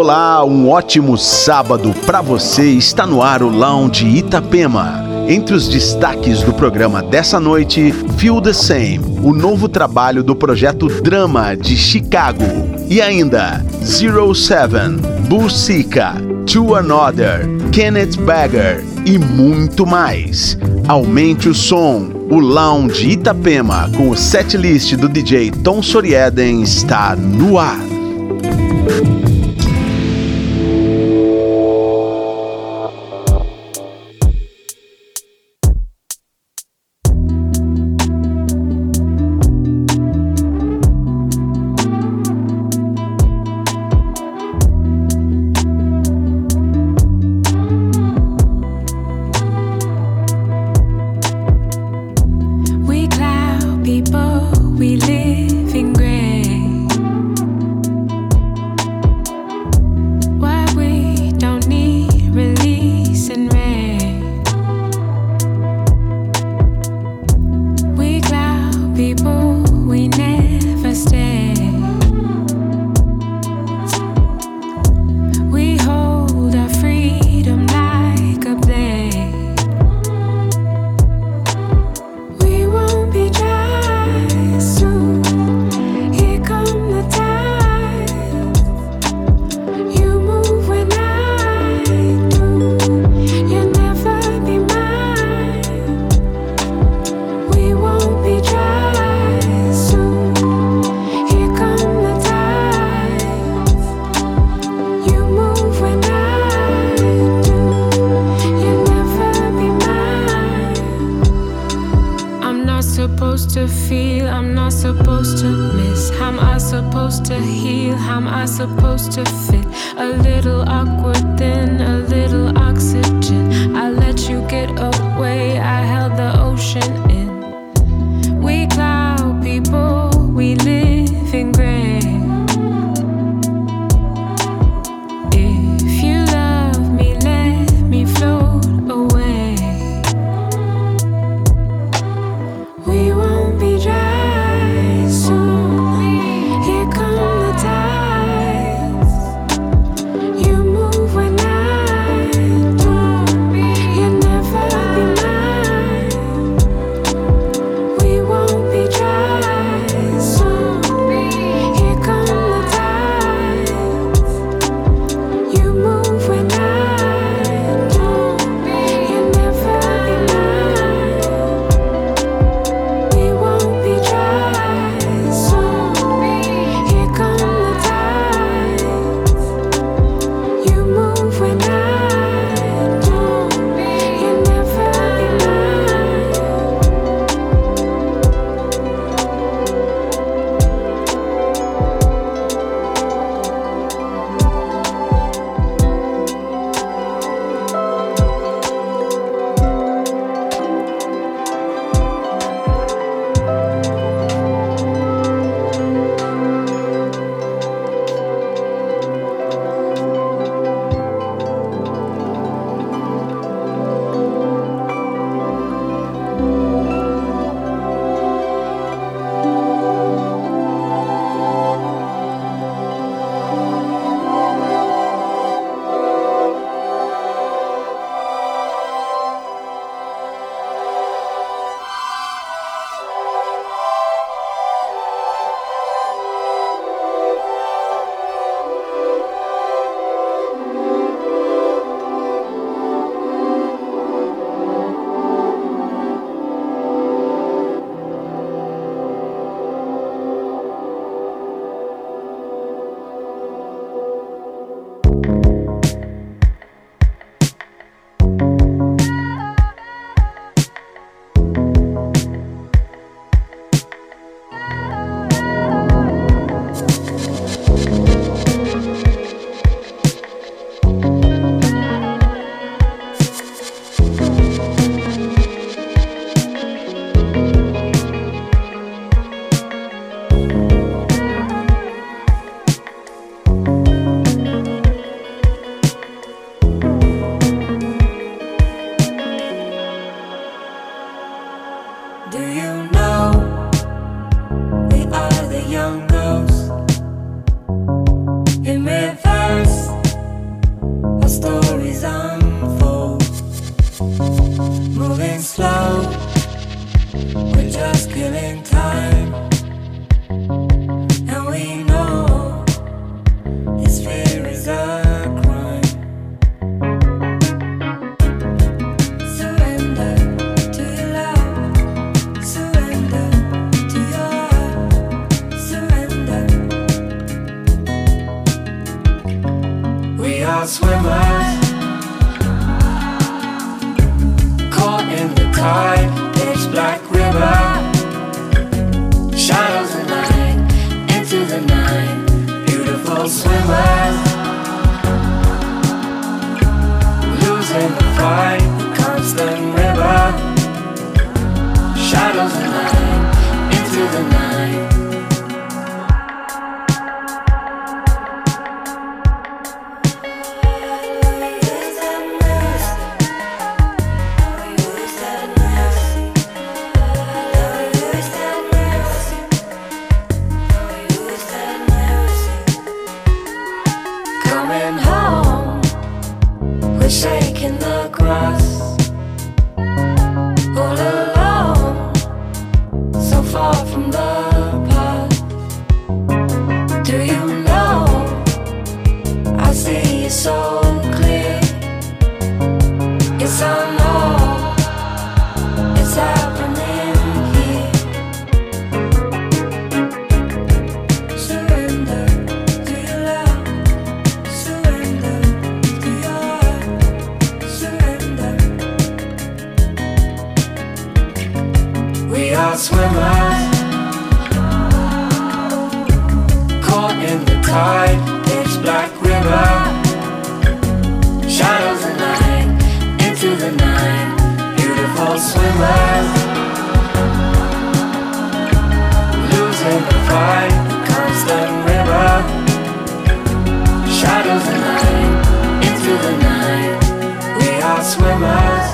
Olá, um ótimo sábado para você. Está no ar o Lounge Itapema. Entre os destaques do programa dessa noite, Feel the Same, o novo trabalho do projeto Drama de Chicago. E ainda, Zero Seven, Busika, To Another, Kenneth Bagger e muito mais. Aumente o som. O Lounge Itapema com o setlist do DJ Tom Sorieden está no ar. I supposed to fit? A little awkward. swimmers. Caught in the tide, pitch black river. Shadows of night, into the night. Beautiful swimmers. Losing the fight, constant river. Shadows of night. swimmers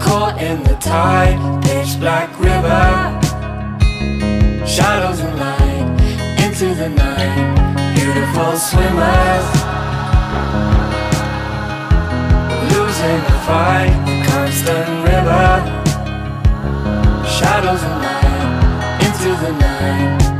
Caught in the tide, pitch black river. Shadows and light, into the night. Beautiful swimmers. Losing the fight, constant river. Shadows and light, into the night.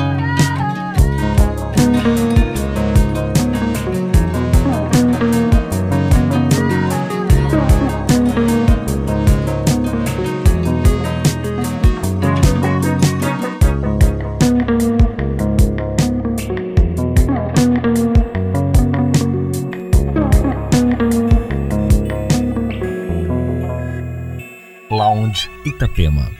Itapema.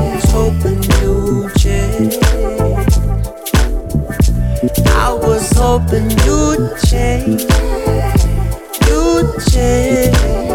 Hoping you'd change. You'd change.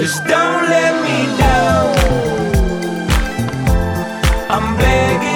Just don't let me down. I'm begging.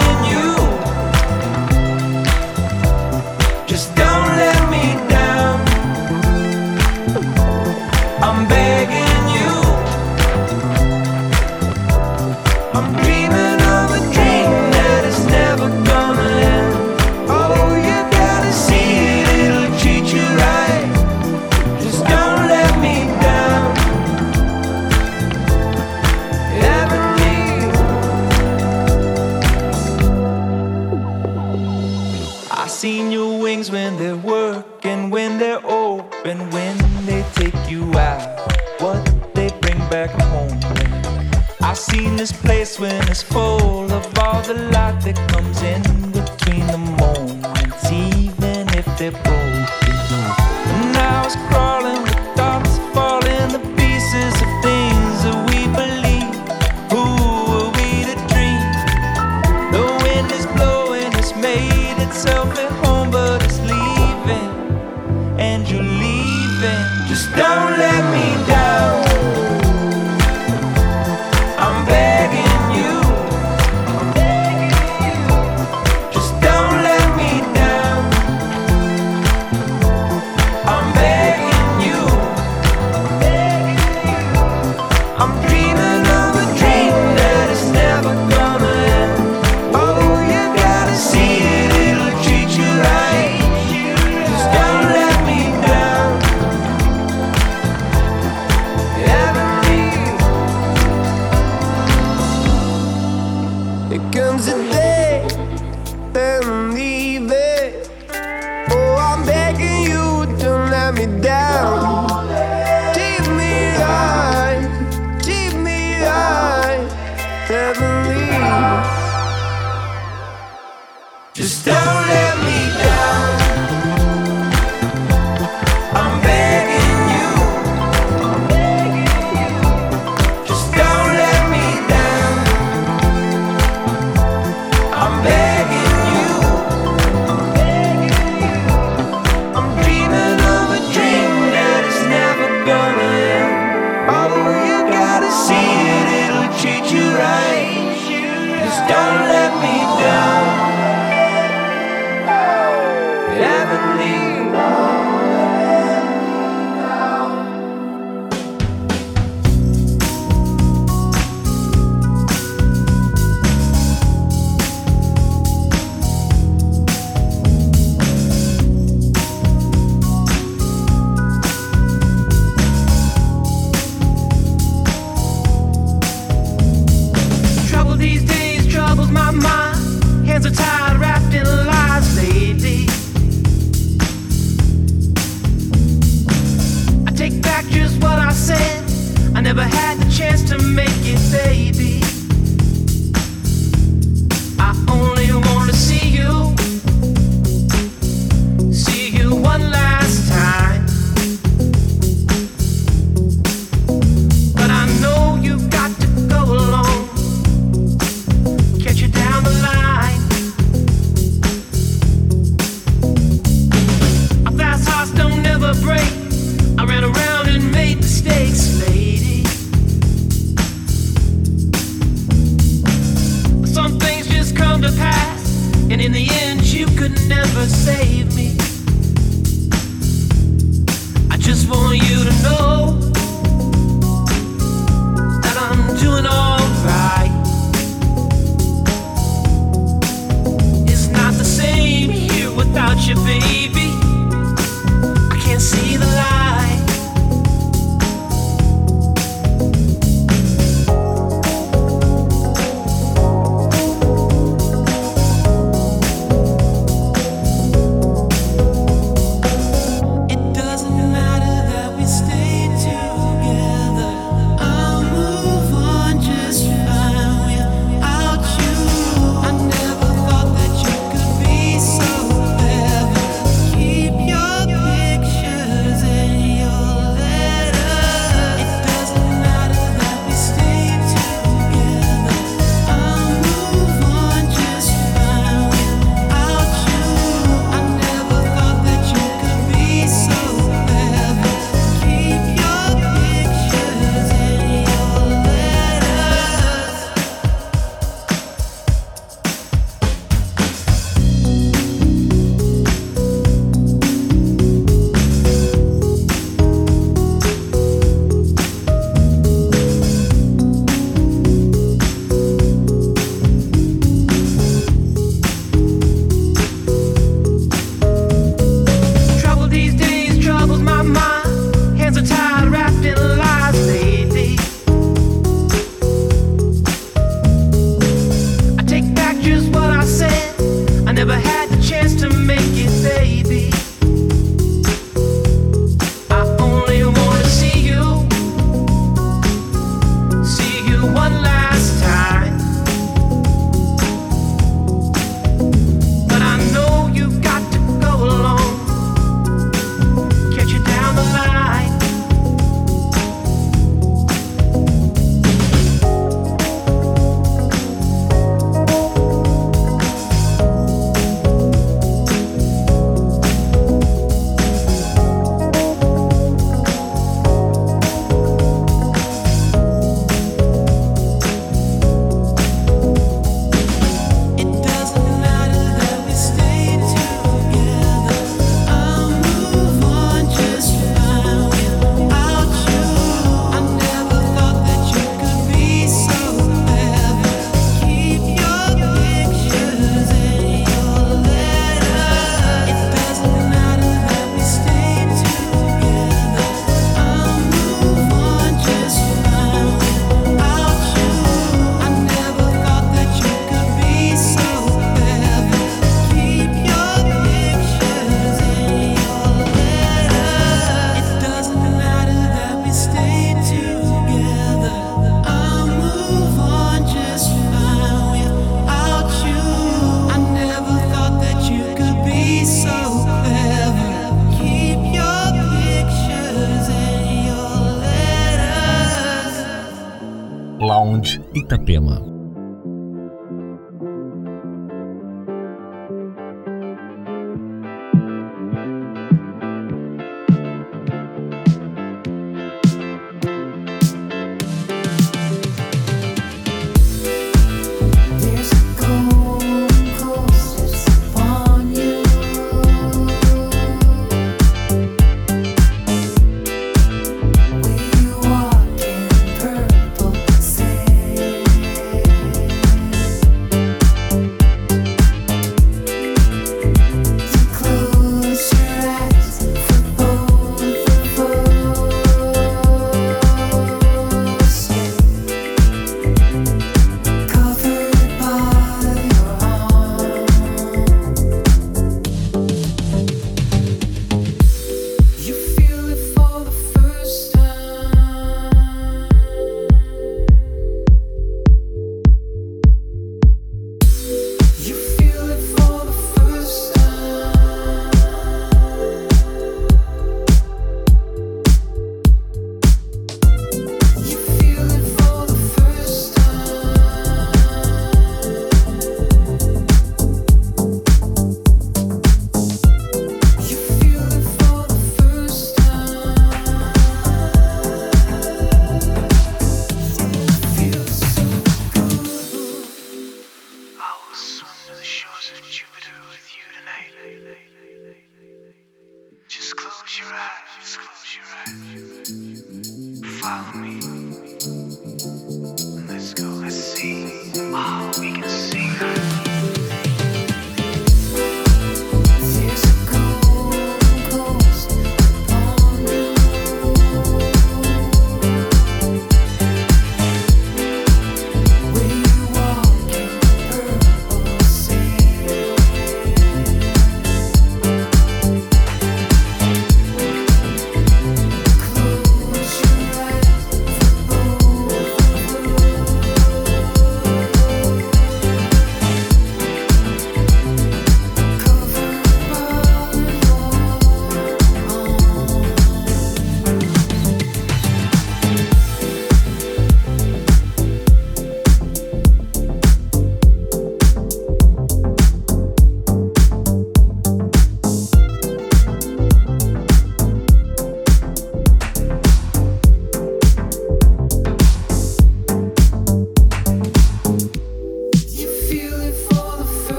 and I ran around and made mistakes, lady. Some things just come to pass, and in the end, you could never save me. I just want you to know that I'm doing alright. without you, baby see the light.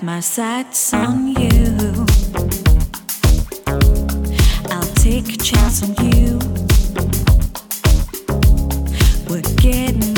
My sights on you. I'll take a chance on you. We're getting